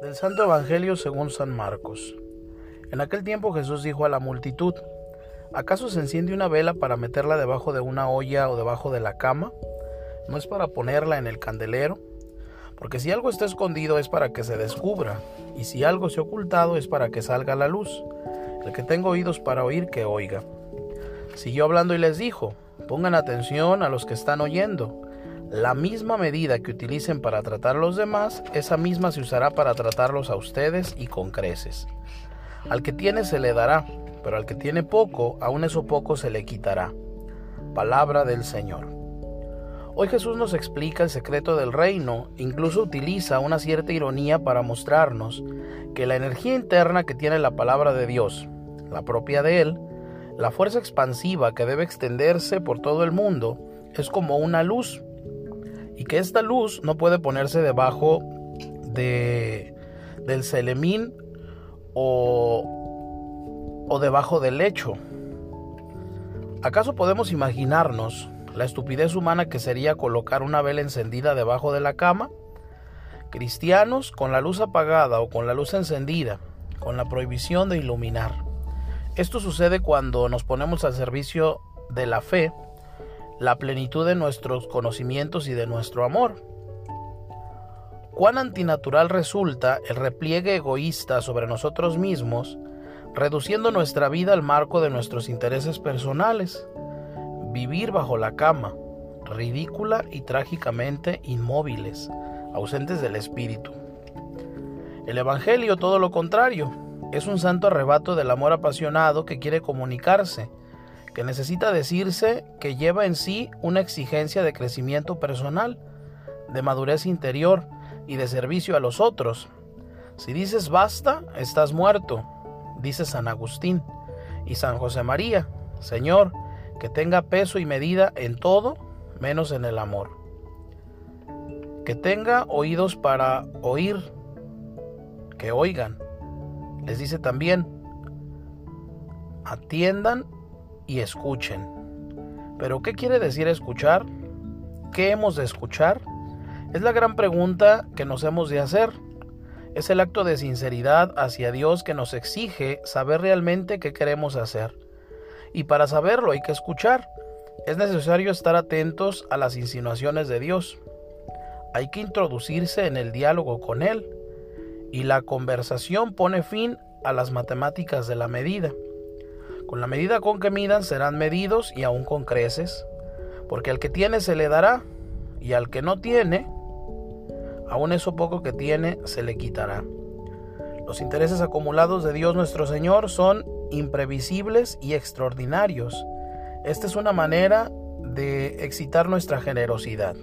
Del Santo Evangelio según San Marcos. En aquel tiempo Jesús dijo a la multitud, ¿acaso se enciende una vela para meterla debajo de una olla o debajo de la cama? ¿No es para ponerla en el candelero? Porque si algo está escondido es para que se descubra, y si algo se ha ocultado es para que salga la luz. El que tenga oídos para oír, que oiga. Siguió hablando y les dijo, pongan atención a los que están oyendo. La misma medida que utilicen para tratar a los demás, esa misma se usará para tratarlos a ustedes y con creces. Al que tiene se le dará, pero al que tiene poco, aun eso poco se le quitará. Palabra del Señor. Hoy Jesús nos explica el secreto del reino, incluso utiliza una cierta ironía para mostrarnos que la energía interna que tiene la palabra de Dios, la propia de Él, la fuerza expansiva que debe extenderse por todo el mundo, es como una luz y que esta luz no puede ponerse debajo de, del celemín o, o debajo del lecho. ¿Acaso podemos imaginarnos la estupidez humana que sería colocar una vela encendida debajo de la cama? Cristianos con la luz apagada o con la luz encendida, con la prohibición de iluminar. Esto sucede cuando nos ponemos al servicio de la fe la plenitud de nuestros conocimientos y de nuestro amor. Cuán antinatural resulta el repliegue egoísta sobre nosotros mismos, reduciendo nuestra vida al marco de nuestros intereses personales, vivir bajo la cama, ridícula y trágicamente inmóviles, ausentes del espíritu. El Evangelio, todo lo contrario, es un santo arrebato del amor apasionado que quiere comunicarse, que necesita decirse que lleva en sí una exigencia de crecimiento personal, de madurez interior y de servicio a los otros. Si dices basta, estás muerto, dice San Agustín y San José María, Señor, que tenga peso y medida en todo, menos en el amor. Que tenga oídos para oír, que oigan. Les dice también, atiendan y escuchen. Pero ¿qué quiere decir escuchar? ¿Qué hemos de escuchar? Es la gran pregunta que nos hemos de hacer. Es el acto de sinceridad hacia Dios que nos exige saber realmente qué queremos hacer. Y para saberlo hay que escuchar. Es necesario estar atentos a las insinuaciones de Dios. Hay que introducirse en el diálogo con Él. Y la conversación pone fin a las matemáticas de la medida. Con la medida con que midan serán medidos y aún con creces, porque al que tiene se le dará, y al que no tiene, aún eso poco que tiene se le quitará. Los intereses acumulados de Dios nuestro Señor son imprevisibles y extraordinarios. Esta es una manera de excitar nuestra generosidad.